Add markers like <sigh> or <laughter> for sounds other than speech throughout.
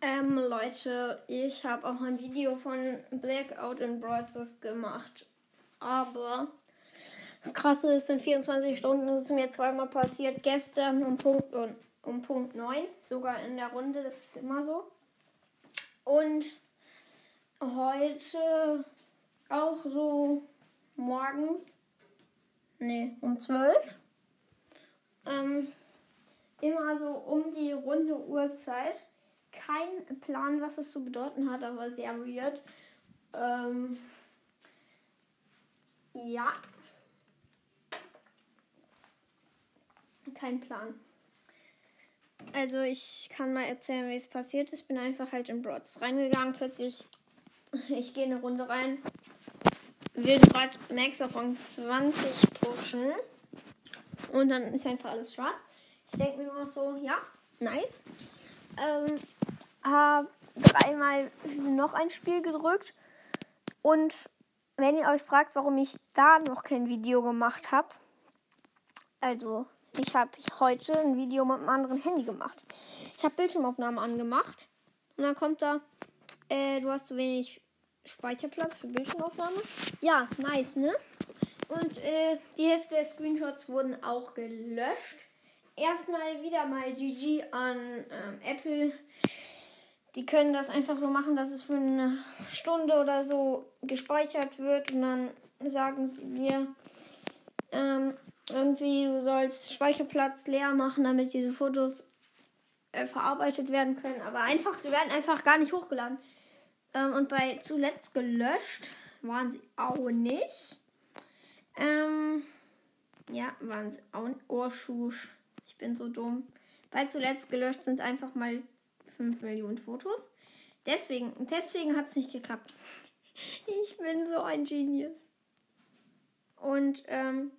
Ähm, Leute, ich habe auch ein Video von Blackout in Broadcast gemacht. Aber das Krasse ist, in 24 Stunden ist es mir zweimal passiert. Gestern um Punkt, um, um Punkt 9, sogar in der Runde, das ist immer so. Und heute auch so morgens, nee, um 12. Ähm, immer so um die runde Uhrzeit kein Plan, was es zu bedeuten hat, aber sehr weird. Ähm, ja. Kein Plan. Also ich kann mal erzählen, wie es passiert ist. Ich bin einfach halt in Broads reingegangen. Plötzlich, ich gehe eine Runde rein. Will gerade Max auf Rang 20 pushen. Und dann ist einfach alles schwarz. Ich denke mir nur so, ja, nice. Ähm, habe dreimal noch ein Spiel gedrückt. Und wenn ihr euch fragt, warum ich da noch kein Video gemacht habe, also ich habe heute ein Video mit einem anderen Handy gemacht. Ich habe Bildschirmaufnahmen angemacht und dann kommt da, äh, du hast zu wenig Speicherplatz für Bildschirmaufnahme. Ja, nice, ne? Und äh, die Hälfte der Screenshots wurden auch gelöscht. Erstmal wieder mal GG an ähm, Apple die können das einfach so machen, dass es für eine Stunde oder so gespeichert wird und dann sagen sie dir ähm, irgendwie, du sollst Speicherplatz leer machen, damit diese Fotos äh, verarbeitet werden können. Aber einfach, sie werden einfach gar nicht hochgeladen. Ähm, und bei zuletzt gelöscht waren sie auch nicht. Ähm, ja, waren sie auch nicht. Oh, Schusch. Ich bin so dumm. Bei zuletzt gelöscht sind einfach mal 5 Millionen Fotos. Deswegen, deswegen hat es nicht geklappt. <laughs> Ich bin so ein Genius. Und ähm,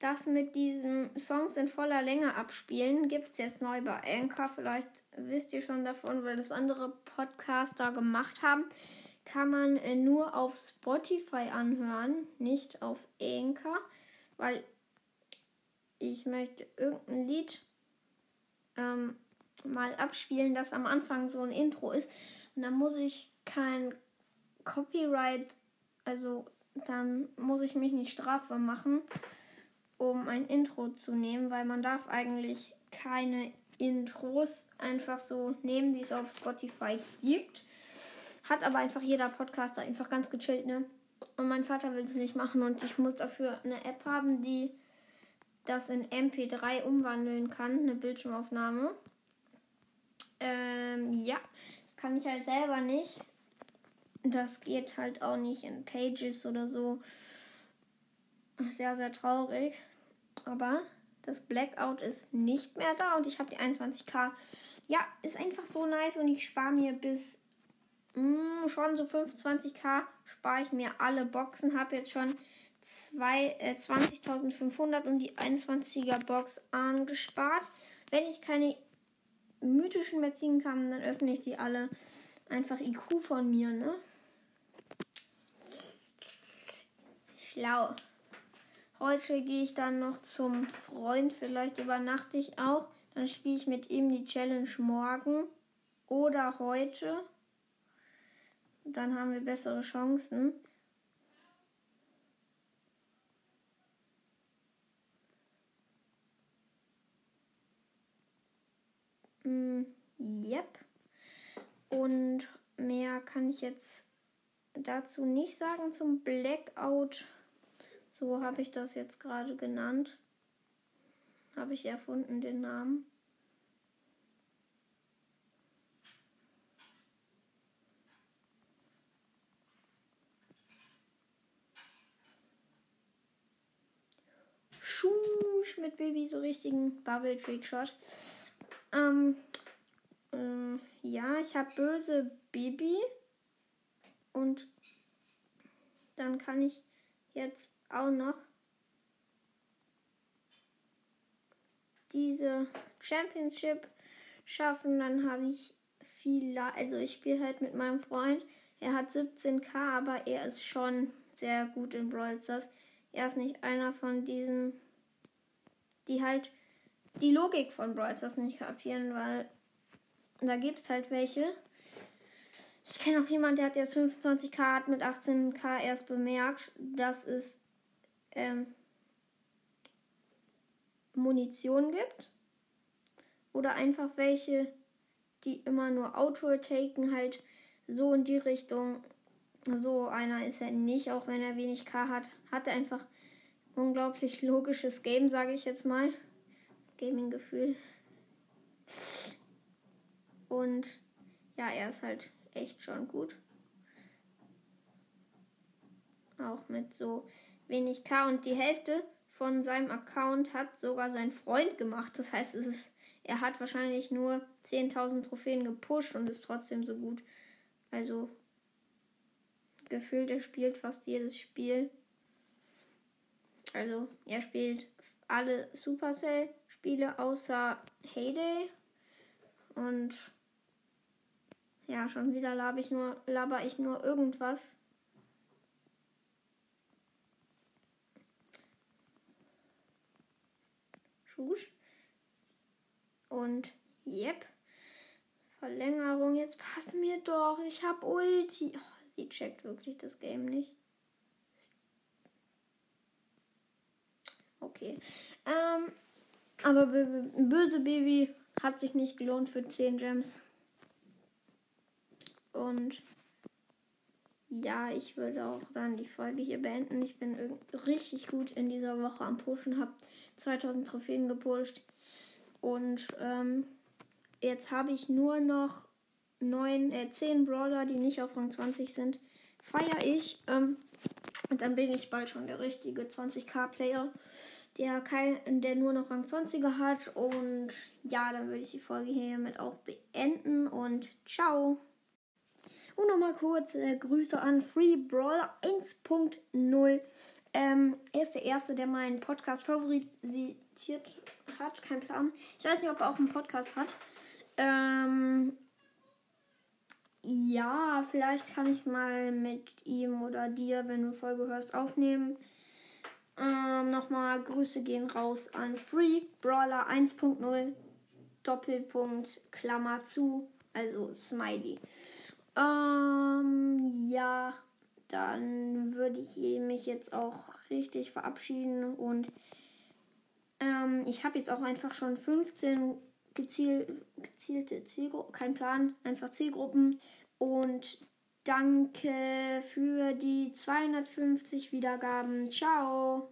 das mit diesem Songs in voller Länge abspielen gibt es jetzt neu bei Anchor. Vielleicht wisst ihr schon davon, weil das andere Podcaster gemacht haben. Kann man äh, nur auf Spotify anhören, nicht auf Anchor, weil ich möchte irgendein Lied ähm, mal abspielen, das am Anfang so ein Intro ist. Und dann muss ich kein Copyright, also dann muss ich mich nicht strafbar machen, um ein Intro zu nehmen, weil man darf eigentlich keine Intros einfach so nehmen, die es auf Spotify gibt. Hat aber einfach jeder Podcaster einfach ganz gechillt, ne? Und mein Vater will es nicht machen und ich muss dafür eine App haben, die das in MP3 umwandeln kann, eine Bildschirmaufnahme. Ähm, ja, das kann ich halt selber nicht. Das geht halt auch nicht in Pages oder so. Sehr, sehr traurig. Aber das Blackout ist nicht mehr da und ich habe die 21k. Ja, ist einfach so nice und ich spare mir bis mh, hm, schon so 25k spare ich mir alle Boxen. Habe jetzt schon äh, 20.500 und die 21er Box angespart. Wenn ich keine mythischen mehr ziehen kann, dann öffne ich die alle. Einfach IQ von mir, ne? Schlau. Heute gehe ich dann noch zum Freund. Vielleicht übernachte ich auch. Dann spiele ich mit ihm die Challenge morgen oder heute. Dann haben wir bessere Chancen. Mm, yep. Und mehr kann ich jetzt dazu nicht sagen zum Blackout. So habe ich das jetzt gerade genannt. Habe ich erfunden den Namen. Schusch mit Baby, so richtigen Bubble Trick Shot. Ähm, äh, ja, ich habe böse Baby. Und dann kann ich jetzt auch noch diese Championship schaffen. Dann habe ich viel, also ich spiele halt mit meinem Freund. Er hat 17k, aber er ist schon sehr gut in Brawl Stars. er ist nicht einer von diesen, die halt die Logik von Brawl Stars nicht kapieren, weil da gibt es halt welche. Ich kenne auch jemanden, der hat jetzt 25k, hat mit 18k erst bemerkt, dass es ähm, Munition gibt. Oder einfach welche, die immer nur Auto-Attacken, halt so in die Richtung. So einer ist er nicht, auch wenn er wenig K hat. Hat er einfach unglaublich <laughs> logisches Game, sage ich jetzt mal. Gaming-Gefühl. Und ja, er ist halt echt schon gut. Auch mit so wenig K und die Hälfte von seinem Account hat sogar sein Freund gemacht. Das heißt, es ist, er hat wahrscheinlich nur 10.000 Trophäen gepusht und ist trotzdem so gut. Also gefühlt, er spielt fast jedes Spiel. Also er spielt alle Supercell-Spiele außer Heyday. Und ja, schon wieder laber ich nur, laber ich nur irgendwas. Schusch. Und yep. Verlängerung, jetzt pass mir doch. Ich hab Ulti. Oh, sie checkt wirklich das Game nicht. Okay. Ähm, aber böse Baby hat sich nicht gelohnt für 10 Gems. Und ja, ich würde auch dann die Folge hier beenden. Ich bin richtig gut in dieser Woche am Pushen, habe 2000 Trophäen gepusht. Und ähm, jetzt habe ich nur noch 9, äh, 10 Brawler, die nicht auf Rang 20 sind. Feiere ich. Ähm, und dann bin ich bald schon der richtige 20k-Player, der, der nur noch Rang 20er hat. Und ja, dann würde ich die Folge hiermit auch beenden. Und ciao. Und nochmal kurz äh, Grüße an Free Brawler 1.0. Ähm, er ist der Erste, der meinen Podcast favorisiert hat. Kein Plan. Ich weiß nicht, ob er auch einen Podcast hat. Ähm, ja, vielleicht kann ich mal mit ihm oder dir, wenn du Folge hörst, aufnehmen. Ähm, Nochmal Grüße gehen raus an Free Brawler 1.0 Doppelpunkt Klammer zu, also Smiley. Ähm, ja, dann würde ich mich jetzt auch richtig verabschieden und ähm, ich habe jetzt auch einfach schon 15 geziel, gezielte Zielgruppen, kein Plan, einfach Zielgruppen und danke für die 250 Wiedergaben. Ciao!